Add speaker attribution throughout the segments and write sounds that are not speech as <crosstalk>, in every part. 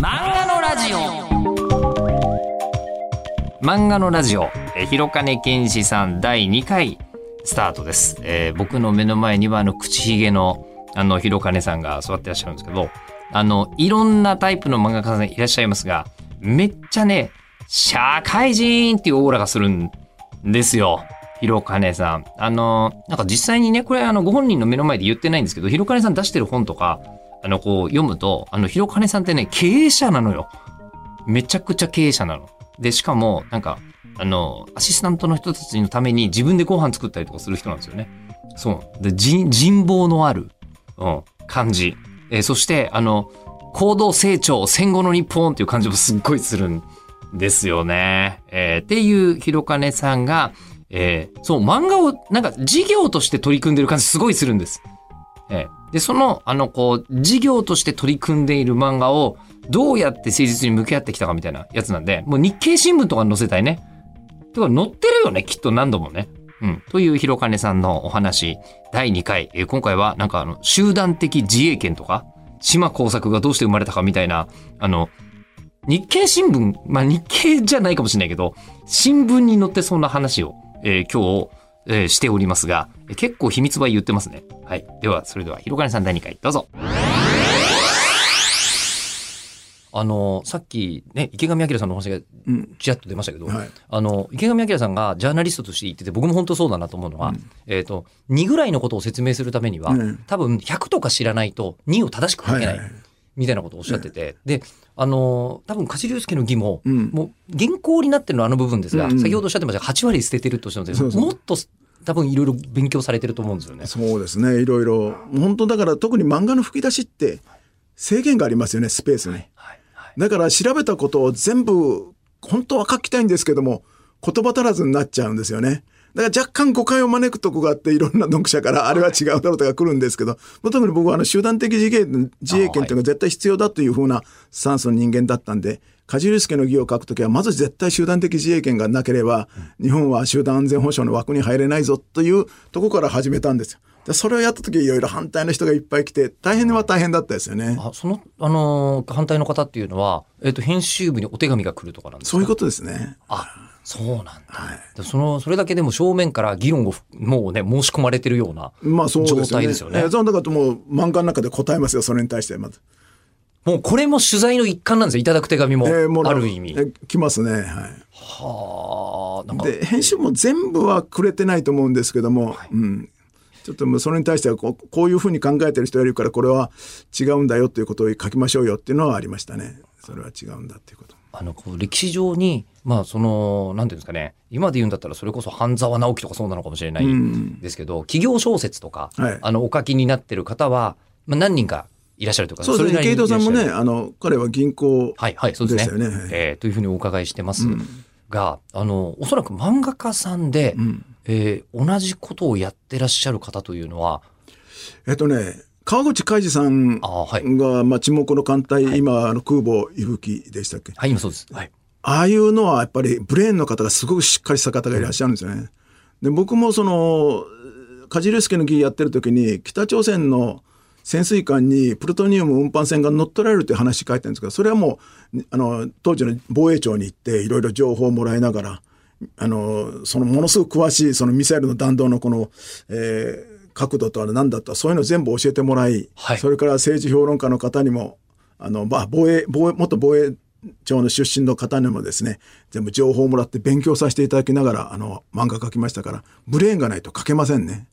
Speaker 1: 漫画のラジオ漫画のラジオ、えー、広金健志さん第2回スタートです、えー僕の目の前にはあの口ひげのあの広金さんが座ってらっしゃるんですけどあのいろんなタイプの漫画家さんいらっしゃいますがめっちゃね社会人っていうオーラがするんですよ。広金さん。あの、なんか実際にね、これあの、ご本人の目の前で言ってないんですけど、広金さん出してる本とか、あの、こう読むと、あの、広金さんってね、経営者なのよ。めちゃくちゃ経営者なの。で、しかも、なんか、あの、アシスタントの人たちのために自分でご飯作ったりとかする人なんですよね。そう。で、人、人望のある、うん、感じ。えーそして、あの、行動成長、戦後の日本っていう感じもすっごいするんですよね。えーっていう広金さんが、えーそう、漫画をなんか事業として取り組んでる感じすごいするんです。えーで、その、あの、こう、事業として取り組んでいる漫画をどうやって誠実に向き合ってきたかみたいなやつなんで、もう日経新聞とか載せたいね。てか載ってるよね、きっと何度もね。うん。という広金さんのお話、第2回。えー今回はなんかあの、集団的自衛権とか、島工作がどうして生まれたかみたいな、あの、日経新聞、まあ日経じゃないかもしれないけど、新聞に載ってそんな話を、えー今日、えーしておりますが、結構秘密は言ってますね。はい。では、それでは、広金さん第2回、どうぞ。あの、さっきね、池上彰さんのお話が
Speaker 2: うん
Speaker 1: ちらっと出ましたけど、
Speaker 2: はい。
Speaker 1: あの、池上彰さんがジャーナリストとして言ってて、僕も本当そうだなと思うのは、えっ、と、2ぐらいのことを説明するためには、
Speaker 2: うん。
Speaker 1: 多分100とか知らないと2を正しく書けない。
Speaker 2: はいはい
Speaker 1: みたいなことをおっしゃってて、で、あの多分梶隆介の義も、
Speaker 2: うん。
Speaker 1: もう原稿になってるのはあの部分ですが、
Speaker 2: うん。うん
Speaker 1: 先ほどおっしゃってましたが8割捨ててるとおっしゃってますけど
Speaker 2: そうそう。
Speaker 1: もっと多分いろいろ勉強されてると思うんですよね。
Speaker 2: そうですね。いろいろ。本当だから特に漫画の吹き出しって制限がありますよねスペースに、
Speaker 1: はいはい
Speaker 2: だから調べたことを全部本当は書きたいんですけども言葉足らずになっちゃうんですよね。だから若干誤解を招くとこがあっていろんな読者からあれは違うだろうとか来るんですけど特に僕はあの集団的自衛権自衛権というのが絶対必要だというふうなスタンスの人間だったんで梶隆介の義を書くときはまず絶対集団的自衛権がなければ日本は集団安全保障の枠に入れないぞというとこから始めたんですよ。でそれをやった時いろいろ反対の人がいっぱい来て大変は大変だったですよね。
Speaker 1: あその、あのー反対の方っていうのは、えっ、と、編集部にお手紙が来るとかなんですか？
Speaker 2: そういうことですね。
Speaker 1: あ、そうなんだ。でその、それだけでも正面から議論をふもうね、申し込まれてるような
Speaker 2: まあそうですよね。
Speaker 1: 状態ですよね。
Speaker 2: えーそうだからもう漫画の中で答えますよ、それに対してまず。
Speaker 1: もうこれも取材の一環なんですよ。いただく手紙も、
Speaker 2: えーもう
Speaker 1: ある意味。
Speaker 2: えー来ますね。はい。
Speaker 1: はあ、
Speaker 2: で、編集も全部はくれてないと思うんですけども、うん。ちょっともうそれに対してはこうこういうふうに考えてる人がいるからこれは違うんだよということを書きましょうよっていうのはありましたね。それは違うんだっていうこと。
Speaker 1: あの、こう歴史上に、まあ、その、なんていうんですかね、今で言うんだったらそれこそ半沢直樹とかそうなのかもしれない
Speaker 2: うん
Speaker 1: ですけど、企業小説とか、
Speaker 2: はい
Speaker 1: あの、お書きになってる方は、まあ、何人かいらっしゃるというか、
Speaker 2: そうですね。
Speaker 1: れなりに
Speaker 2: 池井戸さんもね、あの、彼は銀行
Speaker 1: はい、はい、そうですね。
Speaker 2: でしたよね。
Speaker 1: えーというふうにお伺いしてますが、あの、おそらく漫画家さんで、
Speaker 2: うん
Speaker 1: えー同じことをやってらっしゃる方というのは、
Speaker 2: えっとね、川口海二さん
Speaker 1: あーはい
Speaker 2: が、まあ、沈黙の艦隊、今、あの空母伊吹でしたっけ？
Speaker 1: はい、今そうです。はい。
Speaker 2: ああいうのはやっぱりブレーンの方がすごくしっかりした方がいらっしゃるんですよね。で僕もその梶亮介の議やってる時に北朝鮮の潜水艦にプルトニウム運搬船が乗っ取られるという話書いてるんですけどそれはもうあの当時の防衛庁に行っていろいろ情報をもらいながらあのそのものすごく詳しいそのミサイルの弾道のこの、えー角度とは何だとかそういうのを全部教えてもらい、
Speaker 1: はい
Speaker 2: それから政治評論家の方にもあの、まあ、防衛防衛元防衛庁の出身の方にもですね全部情報をもらって勉強させていただきながらあの漫画描きましたからブレーンがないと描けませんね。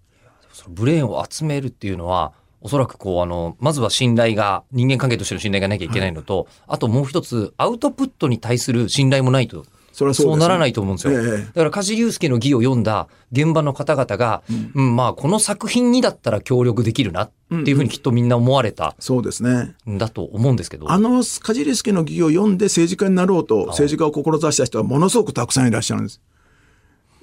Speaker 1: ブレーンを集めるっていうのは、おそらくこう、あの、まずは信頼が、人間関係としての信頼がなきゃいけないのと、あともう一つ、アウトプットに対する信頼もないと、
Speaker 2: そそうです。ね
Speaker 1: ならないと思うんですよ。
Speaker 2: ええ
Speaker 1: だから、梶祐介の義を読んだ現場の方々が、うん、まあ、この作品にだったら協力できるなっていうふうにきっとみんな思われた
Speaker 2: そうですね。
Speaker 1: んだと思うんですけど。
Speaker 2: あの梶亮介の議を読んで政治家になろうと政治家を志した人はものすごくたくさんいらっしゃるんです。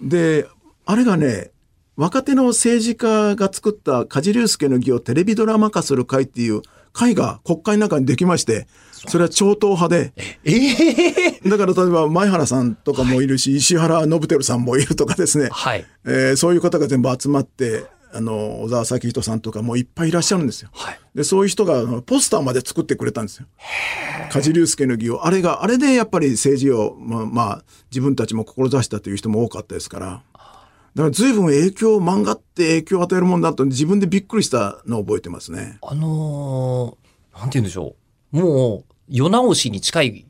Speaker 2: であれがね若手の政治家が作った梶亮介の議をテレビドラマ化する会っていう会が国会の中にできましてそれは超党派で
Speaker 1: ええ
Speaker 2: だから例えば前原さんとかもいるし、石原伸晃さんもいるとかですね、
Speaker 1: はい。
Speaker 2: えーそういう方が全部集まってあの小沢咲人さんとかもいっぱいいらっしゃるんですよ。
Speaker 1: はい。
Speaker 2: でそういう人がポスターまで作ってくれたんですよ。梶龍介の儀をあれがあれでやっぱり政治をまあ、まあ、自分たちも志したという人も多かったですから。だから随分影響漫画って影響を与えるもんだと自分でびっくりしたのを覚えてますね。
Speaker 1: あのーなんて言うんでしょう。もう、世直しに近い、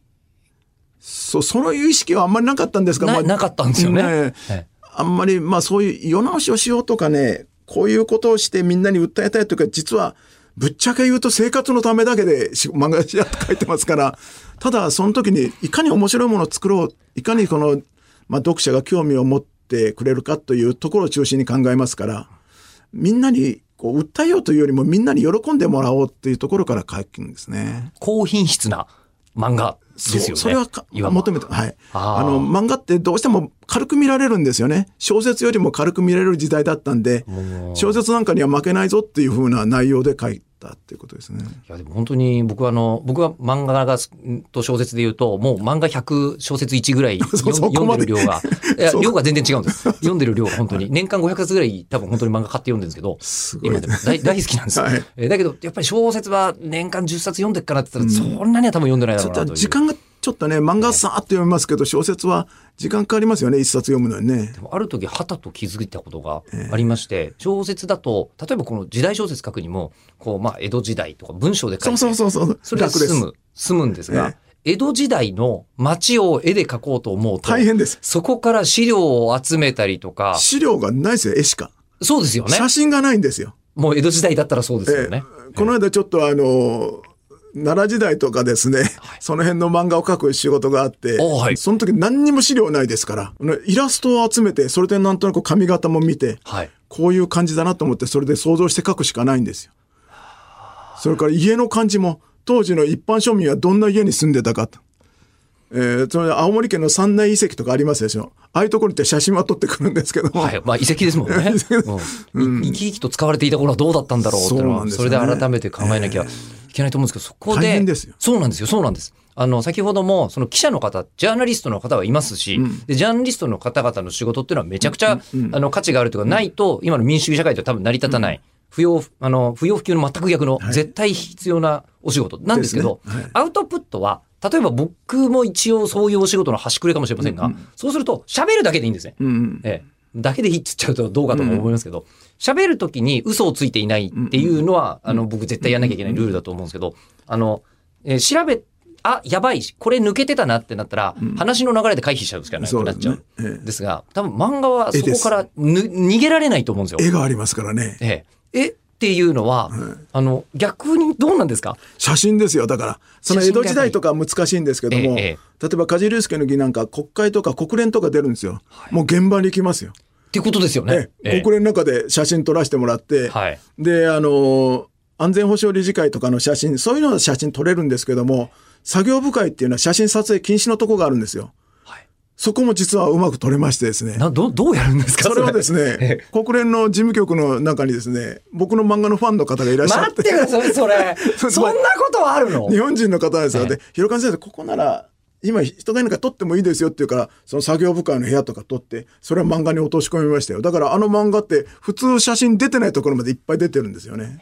Speaker 2: そうそういう意識はあんまりなかったんですが、
Speaker 1: な
Speaker 2: まあ
Speaker 1: なかったんですよね。
Speaker 2: ね
Speaker 1: はい
Speaker 2: あんまりまあそういう世直しをしようとかねこういうことをしてみんなに訴えたいというか実はぶっちゃけ言うと生活のためだけでし漫画やって書いてますからただその時にいかに面白いものを作ろういかにこの、まあ、読者が興味を持ってくれるかというところを中心に考えますからみんなにこう訴えようというよりもみんなに喜んでもらおうっていうところから書くんですね。
Speaker 1: 高品質な漫画ですよね。
Speaker 2: それは求めて、はい。
Speaker 1: あ
Speaker 2: の、漫画ってどうしても軽く見られるんですよね。小説よりも軽く見られる時代だったんで、小説なんかには負けないぞっていう風な内容で書いたっていうことですね。
Speaker 1: いやでも本当に僕はあの僕は漫画がんと小説で言うともう漫画100小説1ぐらい <laughs> 読ん
Speaker 2: で
Speaker 1: る量が。<laughs> いや量が全然違うんです。<laughs> 読んでる量が本当に。年間500冊ぐらい多分本当に漫画買って読んでるんですけど今でも大大好きなんですよ、
Speaker 2: はい。
Speaker 1: えーだけどやっぱり小説は年間10冊読んでっからって言ったらそんなには多分読んでないだろうなという。
Speaker 2: と時間がちょっとね、漫画さーっと読みますけど、小説は時間かかりますよね、一冊読むのにね。
Speaker 1: ある時はたと気づいたことがありまして、小説だと例えばこの時代小説書くにもこう、まあ、江戸時代とか文章で書
Speaker 2: そ
Speaker 1: いうて
Speaker 2: そうそうそう。
Speaker 1: それで
Speaker 2: 楽です
Speaker 1: 済。む済むんですが、
Speaker 2: え
Speaker 1: 江戸時代の街を絵で描こうと思うと
Speaker 2: 大変です。
Speaker 1: そこから資料を集めたりとか
Speaker 2: 資料がないですよ、絵しか。
Speaker 1: そうですよね
Speaker 2: 写真がないんですよ。
Speaker 1: もう江戸時代だったらそうですよね、
Speaker 2: えーこの間ちょっとあの奈良時代とかですね、その辺の漫画を描く仕事があって、
Speaker 1: おはい。
Speaker 2: その時何にも資料ないですから、イラストを集めて、それでなんとなく髪型も見て、
Speaker 1: はい。
Speaker 2: こういう感じだなと思って、それで想像して描くしかないんですよ。それから家の感じも、当時の一般庶民はどんな家に住んでたかと。えー、それで青森県の三内遺跡とかありますでしょ。ああいうところに行って写真は撮ってくるんですけども、
Speaker 1: はい。まあ、遺跡ですもんね。<laughs> うん。生き生きと使われていた頃はどうだったんだろうっていうのは、
Speaker 2: そね。
Speaker 1: それで改めて考えなきゃいけないと思うんですけど、そこで、
Speaker 2: で
Speaker 1: そうなんですよ、そうなんです。あの、先ほども、その記者の方、ジャーナリストの方はいますし、で、ジャーナリストの方々の仕事っていうのはめちゃくちゃ、あの、価値があるというか、ないと、今の民主主義社会とは多分成り立たない。不要、あの、不要不急の全く逆の、絶対必要なお仕事なんですけど、
Speaker 2: ですねはい。
Speaker 1: アウトプットは、例えば僕も一応そういうお仕事の端くれかもしれませんが、そうすると喋るだけでいいんですね。
Speaker 2: うんうん。
Speaker 1: ええ、だけでいいっつっちゃうとどうかとも思いますけど、喋、るときに嘘をついていないっていうのは、あの、僕絶対やんなきゃいけないルールだと思うんですけど、あの、えー調べ、あ、やばいし、これ抜けてたなってなったら、話の流れで回避しちゃうしかなくなっちゃう。
Speaker 2: そうですねええ
Speaker 1: ですが、多分漫画はそこからぬ逃げられないと思うんですよ。
Speaker 2: 絵がありますからね。
Speaker 1: ええ。絵っていうのは、あの、逆にどうなんですか？
Speaker 2: 写真ですよ。だからその江戸時代とかは難しいんですけども、
Speaker 1: ええ
Speaker 2: 例えば梶龍介の儀なんか国会とか国連とか出るんですよ、もう現場に行きますよ、
Speaker 1: っていうことですよね。
Speaker 2: ええ。国連の中で写真撮らせてもらって、
Speaker 1: はい。
Speaker 2: であの安全保障理事会とかの写真そういうのは写真撮れるんですけども作業部会っていうのは写真撮影禁止のとこがあるんですよ。
Speaker 1: はい。
Speaker 2: そこも実はうまく撮れましてですね
Speaker 1: な、ど、どうやるんですか
Speaker 2: それはです
Speaker 1: え
Speaker 2: ね、国連の事務局の中にですね、僕の漫画のファンの方がいらっしゃっ、
Speaker 1: 待ってそれ。<laughs> そんなことはあるの？
Speaker 2: 日本人の方ですよ。
Speaker 1: ええ
Speaker 2: で、広川先生、ここなら、今人がいるから撮ってもいいですよって言うから、その作業部会の部屋とか撮って、それは漫画に落とし込みましたよ。だからあの漫画って普通写真出てないところまでいっぱい出てるんですよね。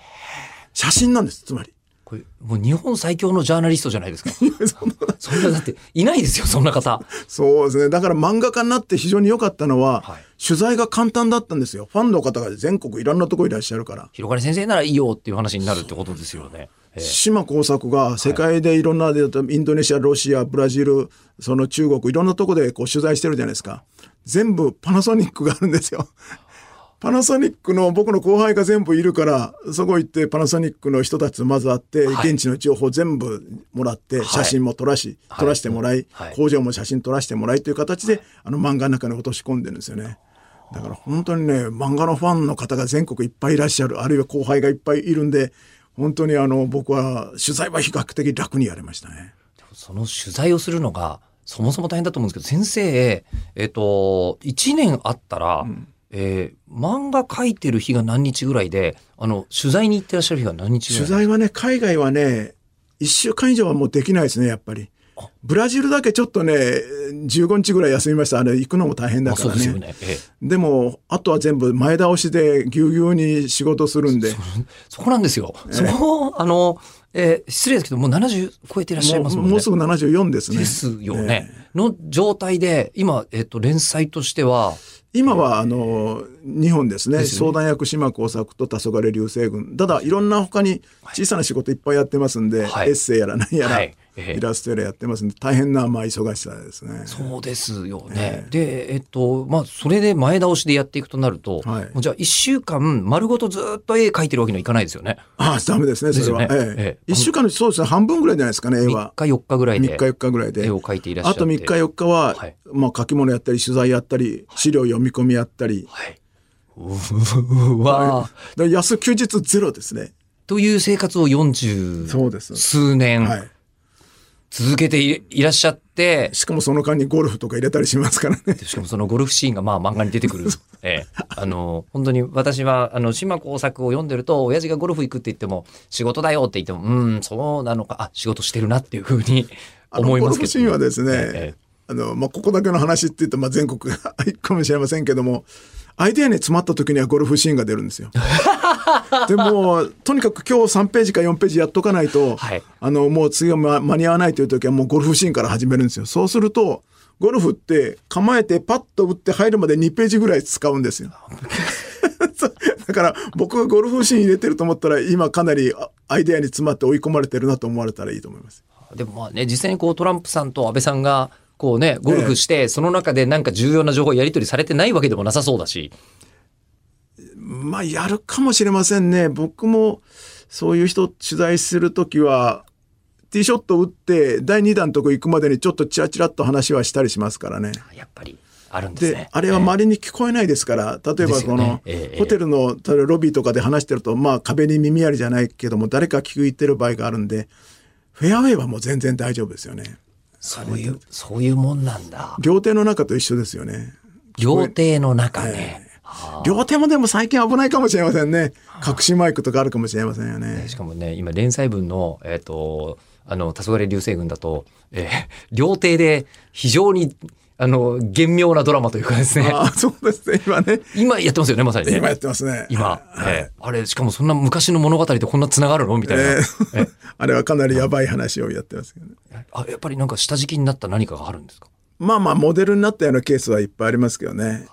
Speaker 2: 写真なんです、つまり。
Speaker 1: これ、もう日本最強のジャーナリストじゃないですか。<laughs> そんな、だって、いないですよ、そんな方。
Speaker 2: そうですね。だから漫画家になって非常に良かったのは、
Speaker 1: はい
Speaker 2: 取材が簡単だったんですよ。ファンの方が全国いろんなところいらっしゃるから。
Speaker 1: 広金先生ならいいよっていう話になるってことですよね。ええ
Speaker 2: 島耕作が世界でいろんなでインドネシアロシアブラジルその中国いろんなとこでこう取材してるじゃないですか全部パナソニックがあるんですよパナソニックの僕の後輩が全部いるからそこ行ってパナソニックの人たちとまず会って、
Speaker 1: はい。
Speaker 2: 現地の情報全部もらって
Speaker 1: はい。
Speaker 2: 写真も撮らし、
Speaker 1: はい。
Speaker 2: 撮らせてもらい、
Speaker 1: はい。
Speaker 2: 工場も写真撮らせてもらいという形で、あの漫画の中に落とし込んでるんですよね。だから本当にね漫画のファンの方が全国いっぱいいらっしゃるあるいは後輩がいっぱいいるんで本当にあの僕は取材は比較的楽にやれましたね。
Speaker 1: その取材をするのが、そもそも大変だと思うんですけど、先生、えっ、と、1年あったら、えー漫画描いてる日が何日ぐらいで、あの、取材に行ってらっしゃる日が何日ぐらい
Speaker 2: 取材はね海外はね1週間以上はもうできないですねやっぱり。ブラジルだけちょっとね、15日ぐらい休みました。あれ、行くのも大変だ
Speaker 1: あ
Speaker 2: からね。
Speaker 1: でね。ええ
Speaker 2: でも、あとは全部前倒しでぎゅうぎゅうに仕事するんで、
Speaker 1: そこなんですよ。そこ、あの、えー失礼ですけど、もう70超えていらっしゃいますもんね。
Speaker 2: もうすぐ74ですね。
Speaker 1: ですよね。の状態で、今、えっ、と、連載としては、
Speaker 2: 今はあの2本ですね。
Speaker 1: ですよね。
Speaker 2: 相談役島耕作と黄昏流星群。ただいろんな他に小さな仕事いっぱいやってますんで、
Speaker 1: はい。
Speaker 2: エッセイやら何やら、
Speaker 1: はい。ええ
Speaker 2: イラストやらやってますんで大変なまあ忙しさですね。
Speaker 1: そうですよね。で、えっと、まあ、それで前倒しでやっていくとなると、
Speaker 2: はい
Speaker 1: じゃあ1週間丸ごとずっと絵描いてるわけにはいかないですよね。
Speaker 2: ああダメですねそれは。
Speaker 1: ね
Speaker 2: ええ
Speaker 1: ええ
Speaker 2: 1週間のそうですね半分ぐらいじゃないですかね絵
Speaker 1: 3
Speaker 2: は。
Speaker 1: 日4日ぐらいで
Speaker 2: 3日4日ぐらいで
Speaker 1: 絵を描いていらっしゃって。
Speaker 2: あと3日4日は、
Speaker 1: はい
Speaker 2: まあ書き物やったり取材やったり資料読み込みやったり、
Speaker 1: はい。<laughs> うわ
Speaker 2: 休休日ゼロですね。
Speaker 1: という生活を40
Speaker 2: そうです。
Speaker 1: 数年
Speaker 2: はい。
Speaker 1: 続けていいらっしゃって、
Speaker 2: しかもその間にゴルフとか入れたりしますからね。
Speaker 1: しかもそのゴルフシーンがまあ漫画に出てくる。<laughs> ええ、あの、本当に私は、あの、島工作を読んでると、親父がゴルフ行くって言っても、仕事だよって言っても、うん、そうなのか、あ、仕事してるなっていうふうに <laughs> 思いますけど。
Speaker 2: ゴルフシーンはですね、
Speaker 1: ええ
Speaker 2: あの、まあ、ここだけの話って言うと、まあ、全国が <laughs> いくかもしれませんけども、アイデアに詰まった時にはゴルフシーンが出るんですよ。<laughs> でも、とにかく今日3ページか4ページやっとかないと、
Speaker 1: はい
Speaker 2: あの、もう次は間間に合わないという時はもうゴルフシーンから始めるんですよ。そうすると、ゴルフって構えてパッと打って入るまで2ページぐらい使うんですよ。<laughs> だから僕がゴルフシーン入れてると思ったら今かなりあアイデアに詰まって追い込まれてるなと思われたらいいと思います。
Speaker 1: でもまあね、実際にこうトランプさんと安倍さんが、こうね、ゴルフして、その中でなんか重要な情報をやり取りされてないわけでもなさそうだし。
Speaker 2: まあ、やるかもしれませんね。僕も、そういう人取材するときは、ティーショット打って、第2弾のとこ行くまでにちょっとチラチラっと話はしたりしますからね。
Speaker 1: やっぱり、あるんです
Speaker 2: で
Speaker 1: ね。、
Speaker 2: あれは周りに聞こえないですから、例え
Speaker 1: ですよ
Speaker 2: ばこの
Speaker 1: ね、ええ
Speaker 2: ホテルの例えばロビーとかで話してると、まあ壁に耳ありじゃないけども、誰か聞いてる場合があるんで、フェアウェイはもう全然大丈夫ですよね。
Speaker 1: そういう、そういうもんなんだ。
Speaker 2: 料亭の中と一緒ですよね。
Speaker 1: 料亭の中ね。
Speaker 2: 料亭もでも最近危ないかもしれませんね。隠しマイクとかあるかもしれませんよね。
Speaker 1: しかもね、今連載分の、えっ、と、あの、黄昏流星群だと、えー料亭で非常に、あの、厳妙なドラマというかですね、
Speaker 2: ああ、そうですね、今ね。
Speaker 1: 今やってますよね、まさにね。
Speaker 2: 今やってますね。
Speaker 1: 今、えーあれ、しかもそんな昔の物語でこんな繋がるのみたいな。
Speaker 2: え
Speaker 1: え
Speaker 2: ー <laughs> あれはかなりやばい話をやってますけどね。
Speaker 1: あやっぱりなんか下敷きになった何かがあるんですか？
Speaker 2: まあまあ、モデルになったようなケースはいっぱいありますけどね。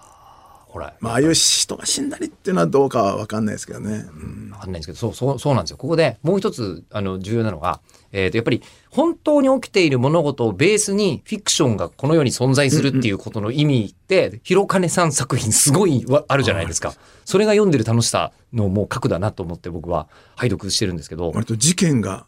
Speaker 1: ほら、
Speaker 2: まあ、ああいう人が死んだりっていうのはどうかは分かんないですけどね。うん
Speaker 1: わかんないんですけど、そう、そう、そうなんですよ。ここでもう一つ、あの、重要なのが、えっ、と、やっぱり、本当に起きている物事をベースに、フィクションがこの世に存在するっていうことの意味って、広金さん作品すごいわあるじゃないですか。それが読んでる楽しさのもう核だなと思って僕は拝読してるんですけど、
Speaker 2: 割と事件が、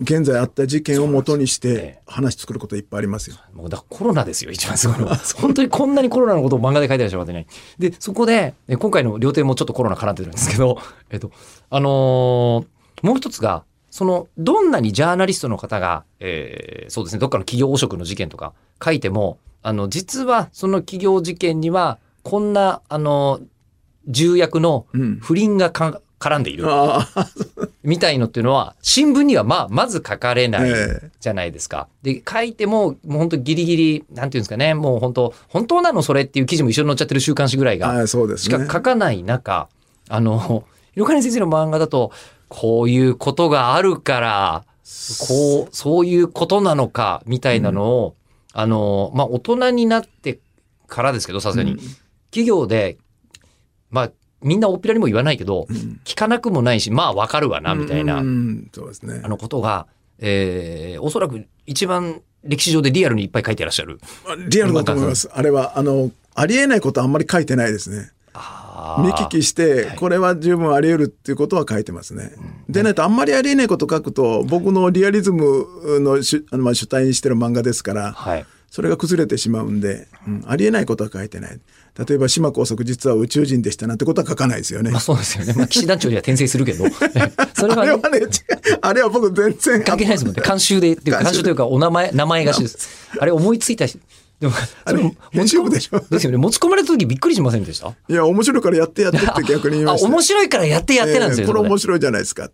Speaker 2: 現在あった事件をもとにし
Speaker 1: え
Speaker 2: て話作ることいっぱいありますよ。
Speaker 1: もうだからコロナですよ、一番すごいのは。本当にこんなにコロナのことを漫画で書いてらっしゃるわけない。で、そこで、え今回の料亭もちょっとコロナ絡んでるんですけど、えっと、あのーもう一つが、その、どんなにジャーナリストの方が、えーそうですね、どっかの企業汚職の事件とか書いても、あの、実はその企業事件には、こんな、あの、重役の
Speaker 2: うん
Speaker 1: 不倫がか絡んでいる。みたいのっていうのは、新聞にはまあ、まず書かれない
Speaker 2: ええ
Speaker 1: じゃないですか。で、書いても、もう本当ギリギリ、なんていうんですかね、もう本当、本当なのそれっていう記事も一緒に載っちゃってる週刊誌ぐらいが、し
Speaker 2: ね。
Speaker 1: か書かない中、あの、色金先生の漫画だと、こういうことがあるから、こう、そういうことなのか、みたいなのを、あの、まあ、大人になってからですけど、さすがに。企業で、まあ、みんなおっぴらにも言わないけど、聞かなくもないし、まあ、わかるわな、みたいな。
Speaker 2: うんそうですね
Speaker 1: あ。のことが、えーおそらく一番歴史上でリアルにいっぱい書いてらっしゃる。
Speaker 2: リアルだと思います。あれは、あの、ありえないことあんまり書いてないですね。見聞きして、これは十分あり得るっていうことは書いてますね。でないと、あんまりありえないこと書くと、僕のリアリズムの主あのまあ主体にしてる漫画ですから、
Speaker 1: はい。
Speaker 2: それが崩れてしまうんで、うんありえないことは書いてない。例えば、島耕作実は宇宙人でしたなんてことは書かないですよね
Speaker 1: まあ。そうですよね。まあ、騎士団長には転生するけど、<laughs> それはね、
Speaker 2: あれはね、あれは僕全然
Speaker 1: 関係ないですもんね。監修で、監修というか、お名前、名前がしです。あれ思いついた人、でも、
Speaker 2: あれ編集部でしょ？
Speaker 1: ですよね。持ち込まれた時びっくりしませんでした？
Speaker 2: いや、面白いからやってやってって逆に言いました。
Speaker 1: あ、面白いからやってやってなんですよ。
Speaker 2: ええこれ面白いじゃないですか。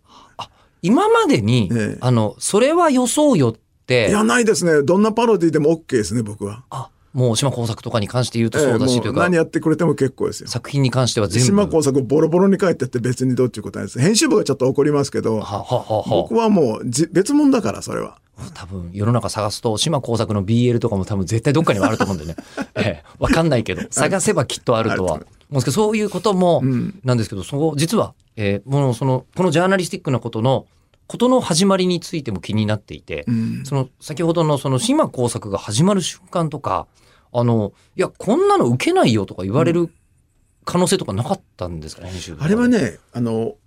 Speaker 1: 今までに、
Speaker 2: ええ
Speaker 1: あの、それは予想よって
Speaker 2: いや、ないですね。どんなパロディでも OK ですね、僕は。
Speaker 1: あもう島耕作とかに関して言うとそうだし、
Speaker 2: え
Speaker 1: というか
Speaker 2: 何やってくれても結構ですよ。
Speaker 1: 作品に関しては全部
Speaker 2: 島工作ボロボロに書いてって別にどうっていうことないです。編集部がちょっと怒りますけど、
Speaker 1: はははは
Speaker 2: 僕はもうじ別物だから、それは。
Speaker 1: 多分世の中探すと島耕作の BL とかも多分絶対どっかにはあると思うんでね、<laughs> ええ、わかんないけど。探せばきっとあるとは。思う。んですけどそういうこともなんですけど、そう実は、えーもうそのこのジャーナリスティックなことのことの始まりについても気になっていて、
Speaker 2: うん。
Speaker 1: その先ほどのその島耕作が始まる瞬間とかあのいやこんなの受けないよとか言われる可能性とかなかったんですかね編集部
Speaker 2: あれはね、あの、お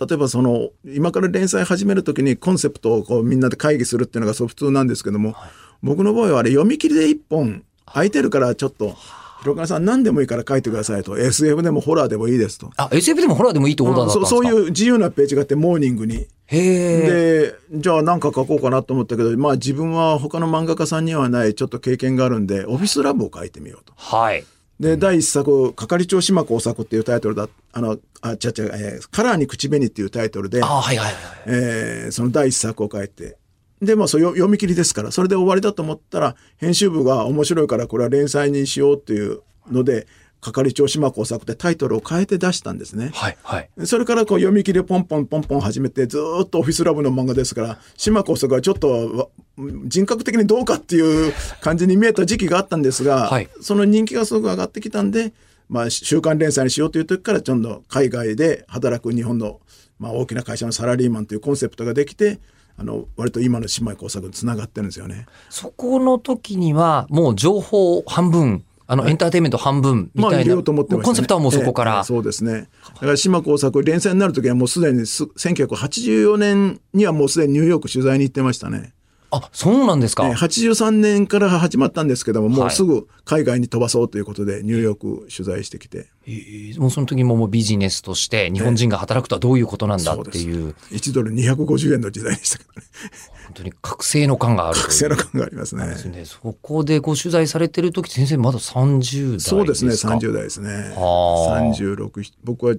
Speaker 2: 例えばその、今から連載始めるときにコンセプトをこうみんなで会議するっていうのがそう普通なんですけども、僕の場合はあれ読み切りで一本空いてるからちょっと、広川さん何でもいいから書いてくださいと。SF でもホラーでもいいですと。
Speaker 1: あ SF でもホラーでもいいってことだったんですか？
Speaker 2: そうそういう自由なページがあって、モーニングに。
Speaker 1: へえ
Speaker 2: で、じゃあ何か書こうかなと思ったけど、まあ自分は他の漫画家さんにはないちょっと経験があるんで、オフィスラブを書いてみようと。
Speaker 1: はい
Speaker 2: で、第一作、係長島工作っていうタイトルだ、あの、あ、ちゃちゃ、えーカラーに口紅っていうタイトルで、
Speaker 1: あはいはいはい
Speaker 2: えーその第一作を書いて、で、まあ、そ読み切りですから、それで終わりだと思ったら、編集部が面白いからこれは連載にしようっていうので、係長島工作ってタイトルを変えて出したんですね。
Speaker 1: はいはい
Speaker 2: それからこう読み切りをポンポンポンポン始めてずーっとオフィスラブの漫画ですから島耕作はちょっとわ人格的にどうかっていう感じに見えた時期があったんですが、
Speaker 1: はい
Speaker 2: その人気がすごく上がってきたんで、まあ、週刊連載にしようという時からちょっと海外で働く日本の、まあ、大きな会社のサラリーマンというコンセプトができてあの割と今の姉妹工作につながってるんですよね。
Speaker 1: そこの時にはもう情報半分あのエンターテインメント半分み
Speaker 2: まあ
Speaker 1: たいな、
Speaker 2: ました、ね。
Speaker 1: コンセプトはもうそこから、
Speaker 2: ええそうですね。だから島工作連載になる時はもうすでにす1984年にはもうすでにニューヨーク取材に行ってましたね。
Speaker 1: あそうなんですか、
Speaker 2: えー83年から始まったんですけども、も
Speaker 1: はい。
Speaker 2: うすぐ海外に飛ばそうということでニューヨーク取材してきて、
Speaker 1: えーもうその時ももうビジネスとして日本人が働くとはどういうことなんだっていう。
Speaker 2: 1ドル250円の時代でしたけどね。
Speaker 1: 本当に覚醒の感がある。
Speaker 2: 覚醒の感がありますね。
Speaker 1: ですね。そこでご取材されてる時先生まだ30代ですか？
Speaker 2: そうですね、30代ですね。
Speaker 1: はあ
Speaker 2: 36、僕は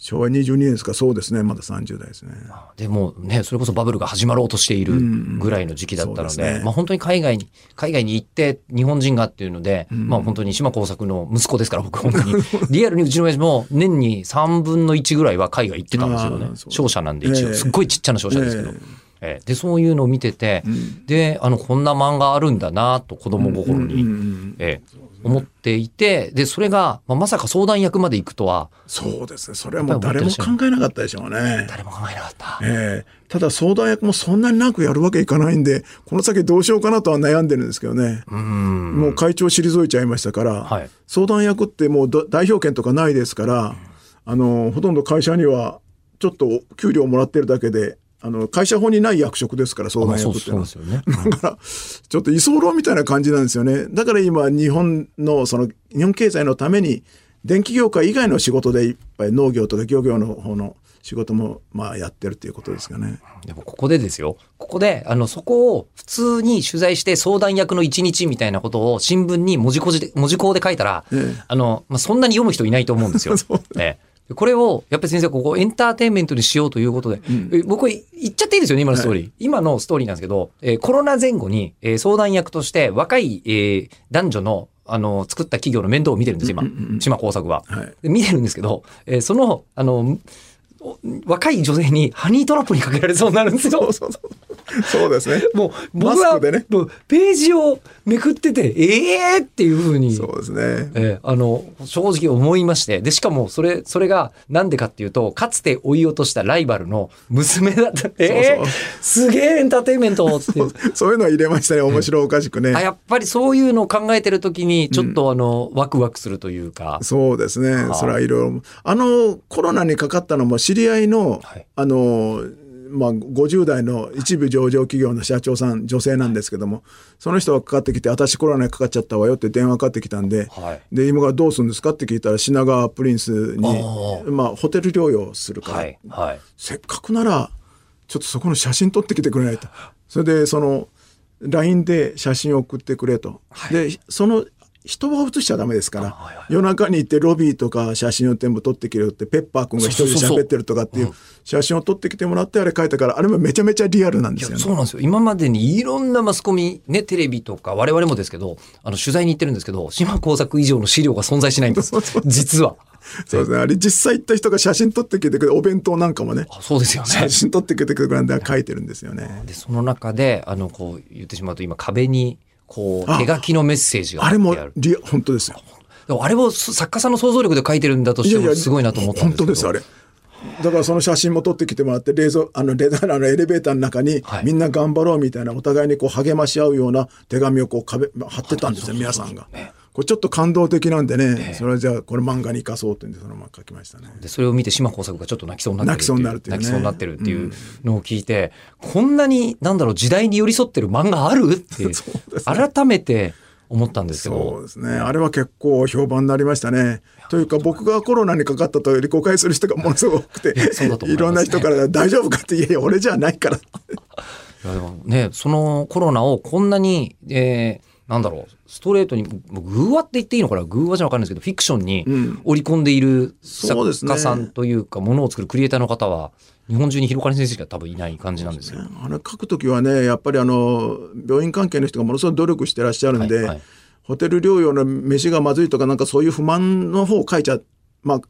Speaker 2: 昭和22年ですか、そうですね、まだ30代ですね。
Speaker 1: でもねそれこそバブルが始まろうとしているぐらいの時期だったので,、
Speaker 2: そうですね。
Speaker 1: まあ、本当に海外に海外に行って日本人がっていうので、まあ本当に島耕作の息子ですから僕本当に。<laughs> リアルにうちの親父も年に3分の1ぐらいは海外行ってたんですよね。商社なんで一応、
Speaker 2: ええ。
Speaker 1: すっごいちっちゃな商社ですけど。
Speaker 2: え
Speaker 1: え。えでそういうのを見てて、であのこんな漫画あるんだなと子供心に、
Speaker 2: うんうん。
Speaker 1: ええ思っていてでそれが、まあ、まさか相談役まで行くとは
Speaker 2: そうですね、それはもう誰も考えなかったでしょうね。
Speaker 1: 誰も考えなかった。
Speaker 2: ええただ相談役もそんなになくやるわけいかないんで、この先どうしようかなとは悩んでるんですけどね。
Speaker 1: うん
Speaker 2: もう会長退いちゃいましたから、
Speaker 1: はい
Speaker 2: 相談役ってもうど代表権とかないですから、あの、ほとんど会社にはちょっと給料もらってるだけで、あの、会社法にない役職ですから、相談役っていう
Speaker 1: そう
Speaker 2: のは
Speaker 1: ですよね。<laughs>
Speaker 2: だから、ちょっと居候みたいな感じなんですよね。だから今、日本の、その、日本経済のために、電気業界以外の仕事でいっぱい農業とか漁業の方の仕事も、まあ、やってるっていうことですかね。
Speaker 1: でもここでですよ。ここで、あの、そこを普通に取材して相談役の一日みたいなことを新聞に文字工で、文字工で書いたら、
Speaker 2: ええ
Speaker 1: あの、まあ、そんなに読む人いないと思うんですよ。<laughs>
Speaker 2: そう
Speaker 1: ええでこれを、やっぱり先生、ここエンターテインメントにしようということで、え僕言っちゃっていいですよね、今のストーリー。今のストーリーなんですけど、えーコロナ前後に、えー相談役として若い、えー男女の、あの、作った企業の面倒を見てるんです、今。島工作は。
Speaker 2: はい
Speaker 1: で見てるんですけど、えーその、あの、お若い女性にハニートラップにかけられそうになるんですよ。
Speaker 2: そうそうそう。そうですね。
Speaker 1: もう僕は
Speaker 2: ね
Speaker 1: もうページをめくってて、ええー、っていうふうに。
Speaker 2: そうですね。
Speaker 1: えーあの正直思いましてでしかもそれそれがなんでかっていうとかつて追い落としたライバルの娘だったえーすげえエンターテインメントって
Speaker 2: そういうのは入れましたね。面白おかしくね。
Speaker 1: あやっぱりそういうのを考えてる時にちょっとあの、ワクワクするというか
Speaker 2: そうですね。それはいろいろ。あの、コロナにかかったのも知り合いの、
Speaker 1: はい。
Speaker 2: あの、まあ、50代の一部上場企業の社長さん、女性なんですけども、その人がかかってきて、私コロナにかかっちゃったわよって電話かかってきたんで、
Speaker 1: はい。
Speaker 2: で、今からどうするんですかって聞いたら、品川プリンスに
Speaker 1: あ、
Speaker 2: まあ、ホテル療養するから、
Speaker 1: はいはい。
Speaker 2: せっかくなら、ちょっとそこの写真撮ってきてくれないと。それで、その、LINE で写真を送ってくれと。で、その人は写しちゃダメですから、
Speaker 1: はいはい。
Speaker 2: 夜中に行ってロビーとか写真を全部撮ってきてるってペッパー君が一人で喋ってるとかっていう写真を撮ってきてもらってあれ書いたからあれもめちゃめちゃリアルなんですよね。
Speaker 1: そうなんですよ。今までにいろんなマスコミねテレビとか我々もですけどあの取材に行ってるんですけど島耕作以上の資料が存在しないんです。実は。
Speaker 2: そうですね。あれ実際行った人が写真撮ってきてくれてお弁当なんかもね
Speaker 1: あそうですよね。
Speaker 2: 写真撮ってきてくれるんで書いてるんですよね。
Speaker 1: でその中であのこう言ってしまうと今壁にこう
Speaker 2: あ
Speaker 1: 手書きのメッセージが
Speaker 2: あれもリ本当ですよ。
Speaker 1: でもあれを作家さんの想像力で書いてるんだとしてもすごいなと思ったんですけど
Speaker 2: 本当ですあれ。だからその写真も撮ってきてもらって冷蔵あのレあのエレベーターの中に
Speaker 1: はい
Speaker 2: みんな頑張ろうみたいなお互いにこう励まし合うような手紙をこう壁貼ってたんですよ皆さんが。これちょっと感動的なんでね、それじゃあこれ漫画に生かそうってんでそのまま書きましたね。
Speaker 1: でそれを見て島耕作がちょっと泣きそうになってる
Speaker 2: 泣きそうになるっていうね
Speaker 1: 泣きそうになってるっていうのを聞いて、こんなになんだろう時代に寄り添ってる漫画あるって <laughs> 改めて思ったんですけ
Speaker 2: そ
Speaker 1: ど
Speaker 2: うですね。あれは結構評判になりましたね。というか僕がコロナにかかったと誤解する人がものすごく多くて、<laughs>
Speaker 1: い
Speaker 2: ろんな人から大丈夫かって、いやいや俺じゃないから。<laughs>
Speaker 1: いやでもねそのコロナをこんなに、えーなんだろうストレートにもう偶話って言っていいのかな？偶話じゃわかんないですけどフィクションに
Speaker 2: ん。
Speaker 1: 織り込んでいる作家さんというかものを作るクリエイターの方は日本中に広金先生しか多分いない感じなんですよ。
Speaker 2: あの書くときはね、やっぱりあの病院関係の人がものすごい努力してらっしゃるんで、
Speaker 1: はいはい。
Speaker 2: ホテル療養の飯がまずいとかなんかそういう不満の方を書いちゃまあ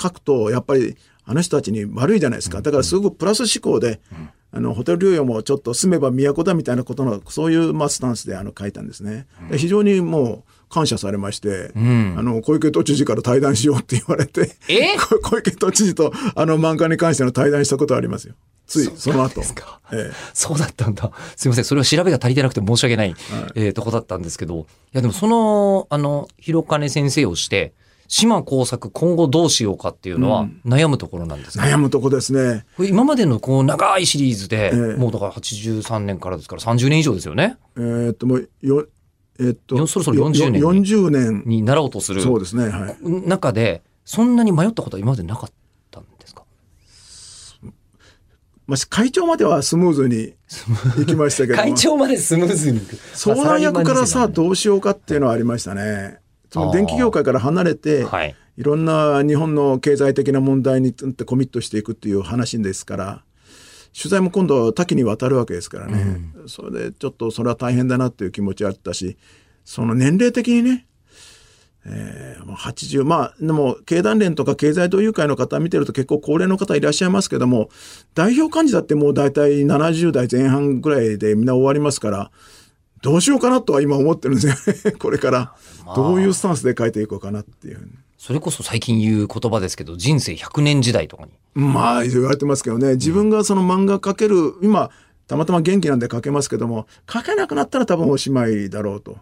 Speaker 2: 書くとやっぱりあの人たちに悪いじゃないですか。だからすごくプラス思考で、あのホテル療養もちょっと住めば都だみたいなことのそういうまあスタンスであの書いたんですね。で非常にもう感謝されまして、
Speaker 1: ん
Speaker 2: あの小池都知事から対談しようって言われて、<laughs> 小池都知事とあの漫画に関しての対談したことありますよ。ついその後。
Speaker 1: か
Speaker 2: ええ
Speaker 1: そうだったんだ。すいません。それは調べが足りてなくて申し訳ない、えーとこだったんですけど。いや、でもその、あの、広金先生をして、島工作今後どうしようかっていうのは悩むところなんですか、
Speaker 2: 悩むとこですね。
Speaker 1: 今までのこう長いシリーズで、
Speaker 2: ええ
Speaker 1: もうだから83年からですから30年以上ですよね？
Speaker 2: えーっともうよえーっと
Speaker 1: よそろそろ40年に
Speaker 2: よ40年
Speaker 1: になろうとする
Speaker 2: そうですねはい。
Speaker 1: 中で、そんなに迷ったことは今までなかったんですか？
Speaker 2: まあ会長まではスムーズに行きましたけども <laughs>
Speaker 1: 会長までスムーズに。<laughs>
Speaker 2: 相談役からさ
Speaker 1: まあ
Speaker 2: どうしようかっていうのはありましたね。その電気業界から離れて、
Speaker 1: はい。
Speaker 2: いろんな日本の経済的な問題についてコミットしていくっていう話ですから取材も今度は多岐にわたるわけですからね、それでちょっとそれは大変だなっていう気持ちあったしその年齢的にねえー、もう80まあでも経団連とか経済同友会の方見てると結構高齢の方いらっしゃいますけども代表幹事だってもう大体70代前半ぐらいでみんな終わりますからどうしようかなとは今思ってるんですよね <laughs> これからどういうスタンスで書いていこうかなっていう。
Speaker 1: それこそ最近言う言葉ですけど、人生100年時代とかに。
Speaker 2: まあ言われてますけどね自分がその漫画描ける今たまたま元気なんで描けますけども描けなくなったら多分おしまいだろうと。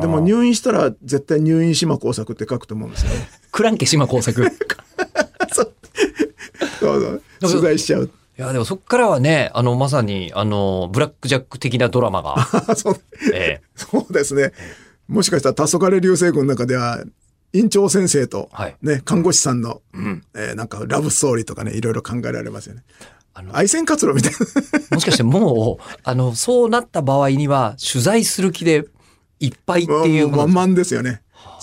Speaker 2: でも入院したら絶対入院島工作って書くと思うんですよね。<laughs>
Speaker 1: クランケ島工作。<laughs> い
Speaker 2: そうそう取材しちゃう。
Speaker 1: や、でもそっからはね、あの、まさに、あの、ブラックジャック的なドラマが、<laughs>
Speaker 2: そう
Speaker 1: ええ
Speaker 2: そうですね。もしかしたら黄昏流星群の中では院長先生と、
Speaker 1: はい
Speaker 2: ね、看護師さんの、
Speaker 1: ん
Speaker 2: えーなんかラブストーリーとかねいろいろ考えられますよね。
Speaker 1: あの
Speaker 2: 愛染活路みたいな。<laughs>
Speaker 1: もしかしてもう、あの、そうなった場合には、取材する気でいっぱいっていう
Speaker 2: もう満々ですよね。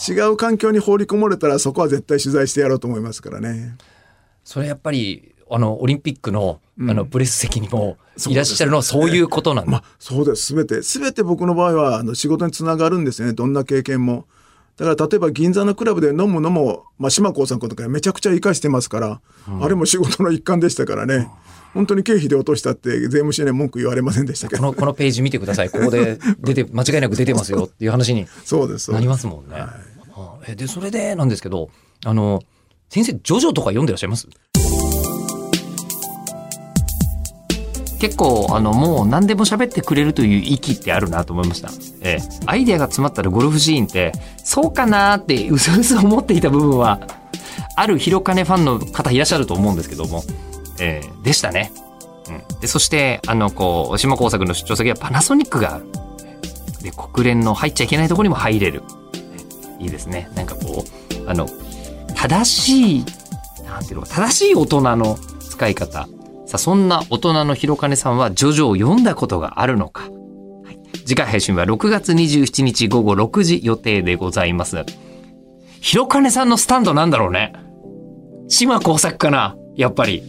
Speaker 2: 違う環境に放り込まれたらそこは絶対取材してやろうと思いますからね。
Speaker 1: それやっぱり、あの、オリンピックの、あの、プレス席にも
Speaker 2: そう
Speaker 1: いらっしゃるのはそういうことなんだ。
Speaker 2: まあそうです。すべて、すべて僕の場合はあの仕事につながるんですよね。どんな経験も。だから例えば銀座のクラブで飲むのも、まあ、島耕さんとかめちゃくちゃ生かしてますから、あれも仕事の一環でしたからね。本当に経費で落としたって税務署には文句言われませんでしたけど。
Speaker 1: この、このページ見てください。ここで <laughs> 出て、間違いなく出てますよっていう話に
Speaker 2: そうです。そう
Speaker 1: なりますもんね。はあえで、それでなんですけど、あの、先生、ジョジョとか読んでらっしゃいます？結構、あの、もう何でも喋ってくれるという域ってあるなと思いました。ええ。アイデアが詰まったらゴルフシーンって、そうかなってうすうす思っていた部分は、ある広金ファンの方いらっしゃると思うんですけども、ええでしたね。うん。で、そして、あの、こう、島工作の出張先はパナソニックがある。で、国連の入っちゃいけないところにも入れる。いいですね。なんかこう、あの、正しい、なんていうの、正しい大人の使い方。さあ、そんな大人の広金さんは、ジョジョを読んだことがあるのか。はい、次回配信は6月27日午後6時予定でございます。広金さんのスタンドなんだろうね。島工作かなやっぱり。